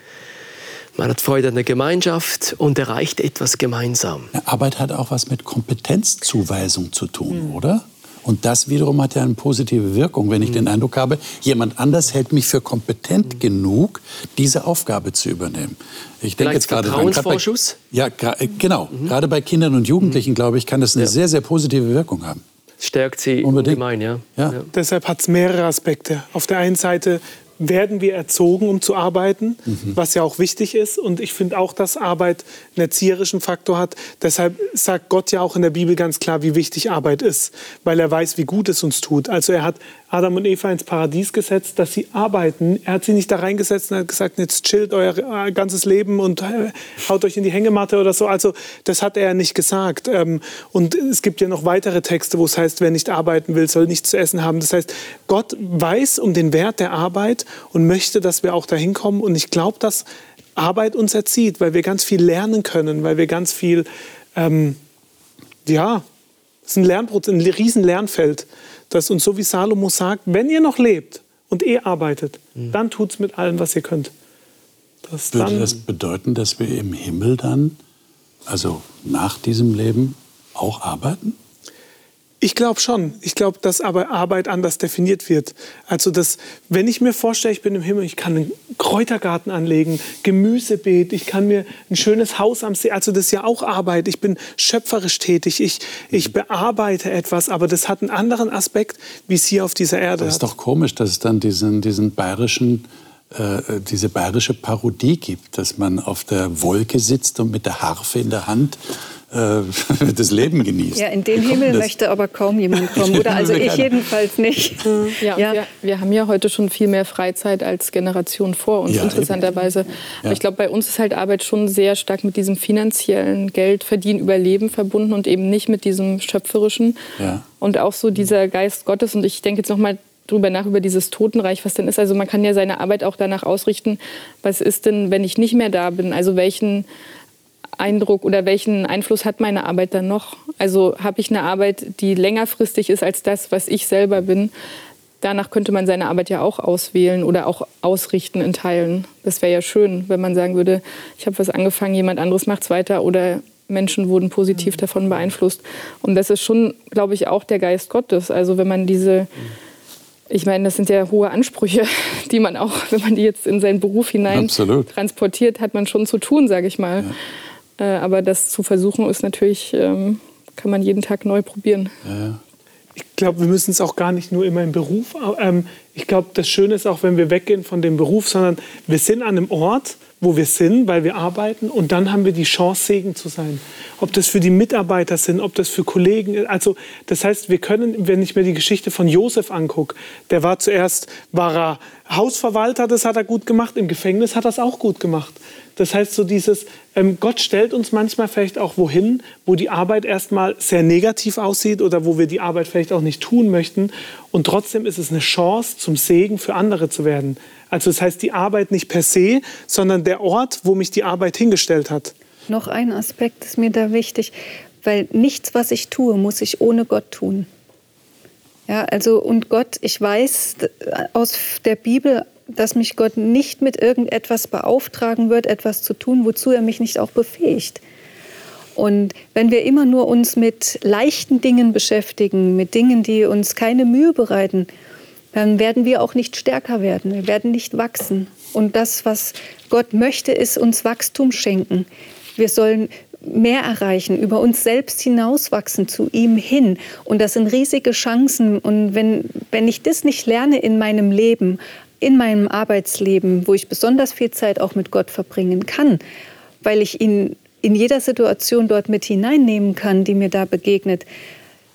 Man hat Freude an der Gemeinschaft und erreicht etwas gemeinsam. Arbeit hat auch was mit Kompetenzzuweisung zu tun, mhm. oder? Und das wiederum hat ja eine positive Wirkung, wenn ich mhm. den Eindruck habe, jemand anders hält mich für kompetent mhm. genug, diese Aufgabe zu übernehmen. Ich denke jetzt gerade Vertrauensvorschuss? Bei, ja, äh, genau. Mhm. Gerade bei Kindern und Jugendlichen, mhm. glaube ich, kann das eine ja. sehr, sehr positive Wirkung haben stärkt sie Unbedingt. ungemein. Ja. Ja. ja. Deshalb hat es mehrere Aspekte. Auf der einen Seite werden wir erzogen, um zu arbeiten, mhm. was ja auch wichtig ist. Und ich finde auch, dass Arbeit einen erzieherischen Faktor hat. Deshalb sagt Gott ja auch in der Bibel ganz klar, wie wichtig Arbeit ist, weil er weiß, wie gut es uns tut. Also er hat Adam und Eva ins Paradies gesetzt, dass sie arbeiten. Er hat sie nicht da reingesetzt und hat gesagt, jetzt chillt euer äh, ganzes Leben und äh, haut euch in die Hängematte oder so. Also das hat er nicht gesagt. Ähm, und es gibt ja noch weitere Texte, wo es heißt, wer nicht arbeiten will, soll nichts zu essen haben. Das heißt, Gott weiß um den Wert der Arbeit und möchte, dass wir auch dahin kommen. Und ich glaube, dass Arbeit uns erzieht, weil wir ganz viel lernen können, weil wir ganz viel, ähm, ja, es ist ein Lernprozess, ein riesen Lernfeld dass uns so wie Salomo sagt, wenn ihr noch lebt und eh arbeitet, mhm. dann tut es mit allem, was ihr könnt. Das Würde das bedeuten, dass wir im Himmel dann, also nach diesem Leben, auch arbeiten? Ich glaube schon. Ich glaube, dass aber Arbeit anders definiert wird. Also, dass, wenn ich mir vorstelle, ich bin im Himmel, ich kann einen Kräutergarten anlegen, Gemüsebeet, ich kann mir ein schönes Haus am See. Also, das ist ja auch Arbeit. Ich bin schöpferisch tätig. Ich, ich bearbeite etwas, aber das hat einen anderen Aspekt, wie es hier auf dieser Erde Das ist hat. doch komisch, dass es dann diesen, diesen bayerischen äh, diese bayerische Parodie gibt, dass man auf der Wolke sitzt und mit der Harfe in der Hand das Leben genießt. Ja, in den Himmel das? möchte aber kaum jemand kommen, oder? Also ich jedenfalls nicht. Ja, Ja. Wir, wir haben ja heute schon viel mehr Freizeit als Generation vor uns, Ja, interessanterweise. Ja. Aber ich glaube, bei uns ist halt Arbeit schon sehr stark mit diesem finanziellen Geld verdienen, Überleben verbunden und eben nicht mit diesem schöpferischen. Ja. Und auch so dieser Geist Gottes. Und ich denke jetzt noch mal drüber nach über dieses Totenreich, was denn ist. Also man kann ja seine Arbeit auch danach ausrichten, was ist denn, wenn ich nicht mehr da bin? Also welchen Eindruck oder welchen Einfluss hat meine Arbeit dann noch? Also habe ich eine Arbeit, die längerfristig ist als das, was ich selber bin? Danach könnte man seine Arbeit ja auch auswählen oder auch ausrichten in Teilen. Das wäre ja schön, wenn man sagen würde, ich habe was angefangen, jemand anderes macht es weiter oder Menschen wurden positiv davon beeinflusst. Und das ist schon, glaube ich, auch der Geist Gottes. Also wenn man diese, ich meine, das sind ja hohe Ansprüche, die man auch, wenn man die jetzt in seinen Beruf hinein Absolut. transportiert, hat man schon zu tun, sage ich mal. Äh, aber das zu versuchen ist natürlich, ähm, kann man jeden Tag neu probieren. Ich glaube, wir müssen es auch gar nicht nur immer im Beruf. Ähm, ich glaube, das Schöne ist auch, wenn wir weggehen von dem Beruf, sondern wir sind an einem Ort, wo wir sind, weil wir arbeiten und dann haben wir die Chance, Segen zu sein. Ob das für die Mitarbeiter sind, ob das für Kollegen ist. Also das heißt, wir können, wenn ich mir die Geschichte von Josef angucke, der war zuerst, war er Hausverwalter, das hat er gut gemacht, im Gefängnis hat er es auch gut gemacht. Das heißt, so dieses, ähm, Gott stellt uns manchmal vielleicht auch wohin, wo die Arbeit erstmal sehr negativ aussieht oder wo wir die Arbeit vielleicht auch nicht tun möchten. Und trotzdem ist es eine Chance, zum Segen für andere zu werden. Also das heißt, die Arbeit nicht per se, sondern der Ort, wo mich die Arbeit hingestellt hat. Noch ein Aspekt ist mir da wichtig, weil nichts, was ich tue, muss ich ohne Gott tun. Ja, also und Gott, ich weiß aus der Bibel, dass mich Gott nicht mit irgendetwas beauftragen wird, etwas zu tun, wozu er mich nicht auch befähigt. Und wenn wir immer nur uns mit leichten Dingen beschäftigen, mit Dingen, die uns keine Mühe bereiten, dann werden wir auch nicht stärker werden. Wir werden nicht wachsen. Und das, was Gott möchte, ist uns Wachstum schenken. Wir sollen mehr erreichen, über uns selbst hinauswachsen, zu ihm hin. Und das sind riesige Chancen. Und wenn, wenn ich das nicht lerne in meinem Leben, in meinem Arbeitsleben, wo ich besonders viel Zeit auch mit Gott verbringen kann, weil ich ihn in jeder Situation dort mit hineinnehmen kann, die mir da begegnet,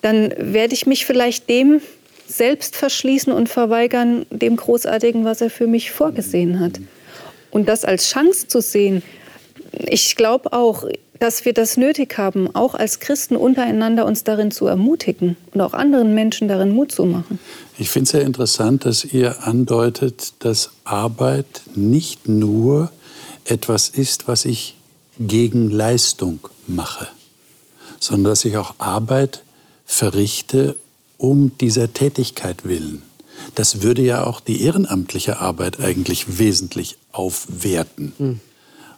dann werde ich mich vielleicht dem selbst verschließen und verweigern, dem Großartigen, was er für mich vorgesehen hat. Und das als Chance zu sehen, ich glaube auch, dass wir das nötig haben, auch als Christen untereinander uns darin zu ermutigen und auch anderen Menschen darin Mut zu machen. Ich finde es sehr interessant, dass ihr andeutet, dass Arbeit nicht nur etwas ist, was ich gegen Leistung mache, sondern dass ich auch Arbeit verrichte um dieser Tätigkeit willen. Das würde ja auch die ehrenamtliche Arbeit eigentlich wesentlich aufwerten.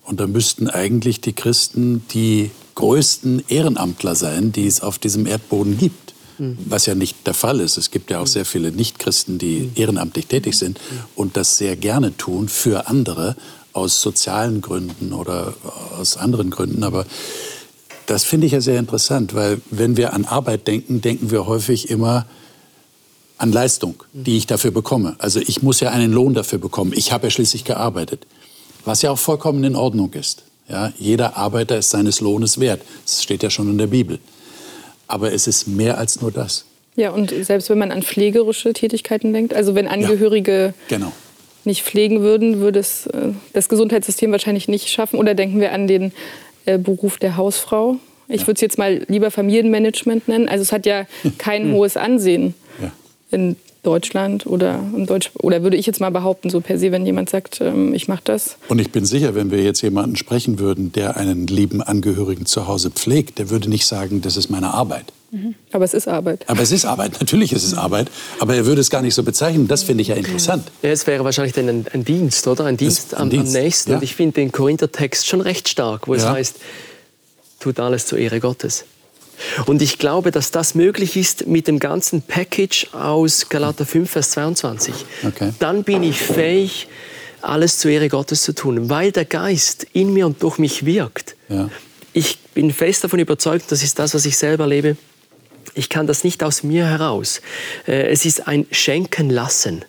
Und da müssten eigentlich die Christen die größten Ehrenamtler sein, die es auf diesem Erdboden gibt. Was ja nicht der Fall ist. Es gibt ja auch sehr viele Nichtchristen, die ehrenamtlich tätig sind und das sehr gerne tun für andere aus sozialen Gründen oder aus anderen Gründen. Aber das finde ich ja sehr interessant, weil wenn wir an Arbeit denken, denken wir häufig immer an Leistung, die ich dafür bekomme. Also ich muss ja einen Lohn dafür bekommen. Ich habe ja schließlich gearbeitet. Was ja auch vollkommen in Ordnung ist. Ja, jeder Arbeiter ist seines Lohnes wert. Das steht ja schon in der Bibel. Aber es ist mehr als nur das. Ja, und selbst wenn man an pflegerische Tätigkeiten denkt, also wenn Angehörige Genau. Nicht pflegen würden, würde es äh, das Gesundheitssystem wahrscheinlich nicht schaffen. Oder denken wir an den äh, Beruf der Hausfrau. Ich würde es jetzt mal lieber Familienmanagement nennen. Also es hat ja kein hohes Ansehen Ja. in Deutschland oder im Deutsch oder würde ich jetzt mal behaupten, so per se, wenn jemand sagt, ähm, ich mache das. Und ich bin sicher, wenn wir jetzt jemanden sprechen würden, der einen lieben Angehörigen zu Hause pflegt, der würde nicht sagen, das ist meine Arbeit. Aber es ist Arbeit. Aber es ist Arbeit, natürlich ist es Arbeit, aber er würde es gar nicht so bezeichnen. Das finde ich ja interessant. Ja, es wäre wahrscheinlich dann ein, ein Dienst, oder? Ein Dienst, ein am, Dienst, am nächsten. ja. Und ich finde den Korinther-Text schon recht stark, wo es Ja. heißt, tut alles zur Ehre Gottes. Und ich glaube, dass das möglich ist mit dem ganzen Package aus Galater 5, Vers 22. Okay. Dann bin ich fähig, alles zur Ehre Gottes zu tun, weil der Geist in mir und durch mich wirkt. Ja. Ich bin fest davon überzeugt, das ist das, was ich selber lebe. Ich kann das nicht aus mir heraus. Äh, es ist ein Schenken lassen,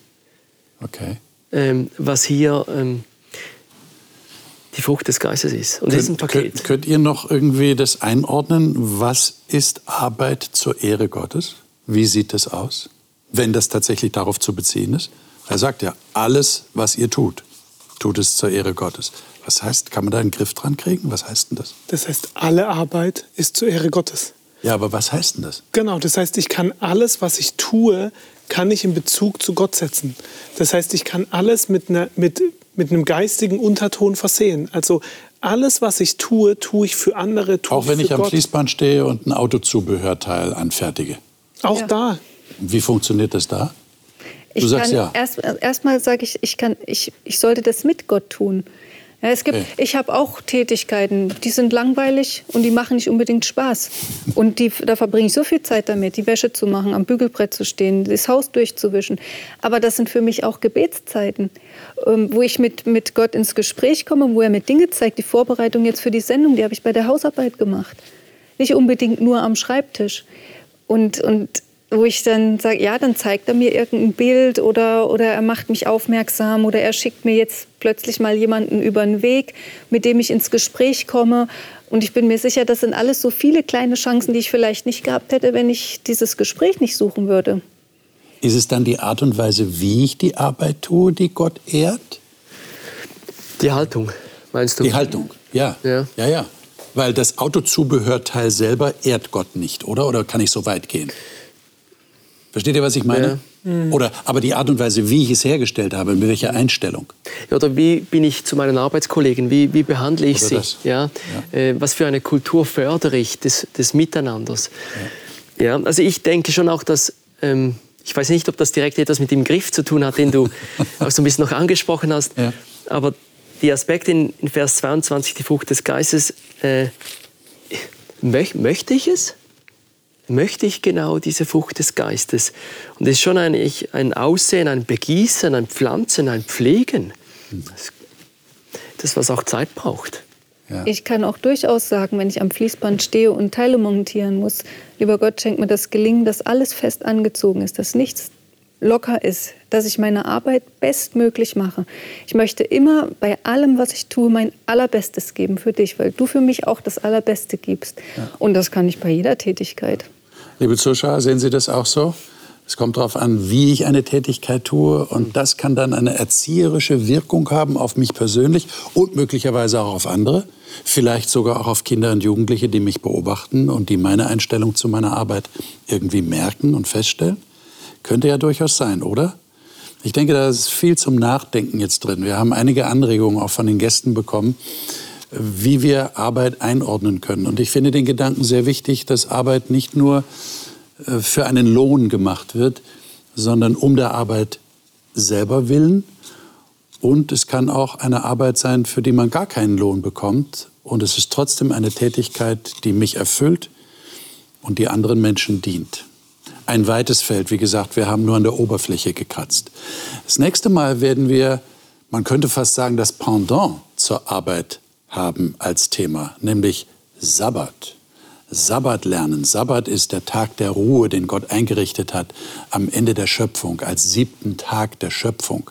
okay. Ähm, was hier ähm, die Frucht des Geistes ist. Und könnt, das ist ein Paket. Könnt, könnt ihr noch irgendwie das einordnen? Was ist Arbeit zur Ehre Gottes? Wie sieht das aus, wenn das tatsächlich darauf zu beziehen ist? Er sagt ja, alles, was ihr tut, tut es zur Ehre Gottes. Was heißt, kann man da einen Griff dran kriegen? Was heißt denn das? Das heißt, alle Arbeit ist zur Ehre Gottes. Ja, aber was heißt denn das? Genau, das heißt, ich kann alles, was ich tue, kann ich in Bezug zu Gott setzen. Das heißt, ich kann alles mit, einer, mit, mit einem geistigen Unterton versehen. Also alles, was ich tue, tue ich für andere. Tue Auch wenn ich am Gott. Fließband stehe und ein Autozubehörteil anfertige. Auch ja. da. Wie funktioniert das da? Du ich sagst ja. Erstmal erst sage ich, ich, kann, ich, ich sollte das mit Gott tun. Ja, es gibt, okay. Ich habe auch Tätigkeiten, die sind langweilig und die machen nicht unbedingt Spaß. Und die, da verbringe ich so viel Zeit damit, die Wäsche zu machen, am Bügelbrett zu stehen, das Haus durchzuwischen. Aber das sind für mich auch Gebetszeiten, ähm, wo ich mit, mit Gott ins Gespräch komme, wo er mir Dinge zeigt. Die Vorbereitung jetzt für die Sendung, die habe ich bei der Hausarbeit gemacht. Nicht unbedingt nur am Schreibtisch. Und, und wo ich dann sage, ja, dann zeigt er mir irgendein Bild oder, oder er macht mich aufmerksam oder er schickt mir jetzt plötzlich mal jemanden über den Weg, mit dem ich ins Gespräch komme. Und ich bin mir sicher, das sind alles so viele kleine Chancen, die ich vielleicht nicht gehabt hätte, wenn ich dieses Gespräch nicht suchen würde. Ist es dann die Art und Weise, wie ich die Arbeit tue, die Gott ehrt? Die Haltung, meinst du? Die Haltung, ja. Ja, ja. ja. Weil das Autozubehörteil selber ehrt Gott nicht, oder? Oder kann ich so weit gehen? Versteht ihr, was ich meine? Ja. Mhm. Oder aber die Art und Weise, wie ich es hergestellt habe, mit welcher Einstellung. Ja, oder wie bin ich zu meinen Arbeitskollegen? Wie, wie behandle ich oder sie? Ja? ja. Äh, was für eine Kultur fördere ich des, des Miteinanders? Ja. ja. also ich denke schon auch, dass ähm, ich weiß nicht, ob das direkt etwas mit dem Griff zu tun hat, den du auch so ein bisschen noch angesprochen hast. Aber die Aspekte in, in, Vers 22, die Frucht des Geistes, äh, möch, möchte ich es? Möchte ich genau diese Frucht des Geistes. Und es ist schon ein, ein Aussehen, ein Begießen, ein Pflanzen, ein Pflegen. Das, das was auch Zeit braucht. Ja. Ich kann auch durchaus sagen, wenn ich am Fließband stehe und Teile montieren muss, lieber Gott, schenkt mir das Gelingen, dass alles fest angezogen ist, dass nichts locker ist, dass ich meine Arbeit bestmöglich mache. Ich möchte immer bei allem, was ich tue, mein Allerbestes geben für dich, weil du für mich auch das Allerbeste gibst. Ja. Und das kann ich bei jeder Tätigkeit. Liebe Zuschauer, sehen Sie das auch so? Es kommt darauf an, wie ich eine Tätigkeit tue. Und das kann dann eine erzieherische Wirkung haben auf mich persönlich und möglicherweise auch auf andere. Vielleicht sogar auch auf Kinder und Jugendliche, die mich beobachten und die meine Einstellung zu meiner Arbeit irgendwie merken und feststellen. Könnte ja durchaus sein, oder? Ich denke, da ist viel zum Nachdenken jetzt drin. Wir haben einige Anregungen auch von den Gästen bekommen wie wir Arbeit einordnen können. Und ich finde den Gedanken sehr wichtig, dass Arbeit nicht nur äh, für einen Lohn gemacht wird, sondern um der Arbeit selber willen. Und es kann auch eine Arbeit sein, für die man gar keinen Lohn bekommt. Und es ist trotzdem eine Tätigkeit, die mich erfüllt und die anderen Menschen dient. Ein weites Feld, wie gesagt, wir haben nur an der Oberfläche gekratzt. Das nächste Mal werden wir, man könnte fast sagen, das Pendant zur Arbeit haben als Thema, nämlich Sabbat. Sabbat lernen. Sabbat ist der Tag der Ruhe, den Gott eingerichtet hat am Ende der Schöpfung, als siebten Tag der Schöpfung.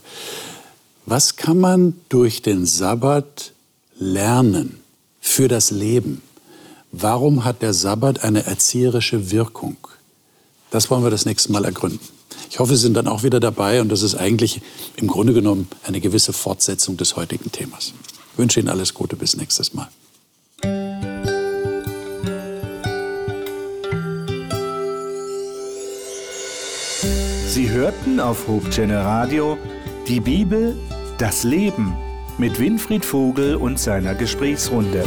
Was kann man durch den Sabbat lernen für das Leben? Warum hat der Sabbat eine erzieherische Wirkung? Das wollen wir das nächste Mal ergründen. Ich hoffe, Sie sind dann auch wieder dabei und das ist eigentlich im Grunde genommen eine gewisse Fortsetzung des heutigen Themas wünsche Ihnen alles Gute bis nächstes Mal. Sie hörten auf Hochchannel Radio die Bibel, das Leben mit Winfried Vogel und seiner Gesprächsrunde.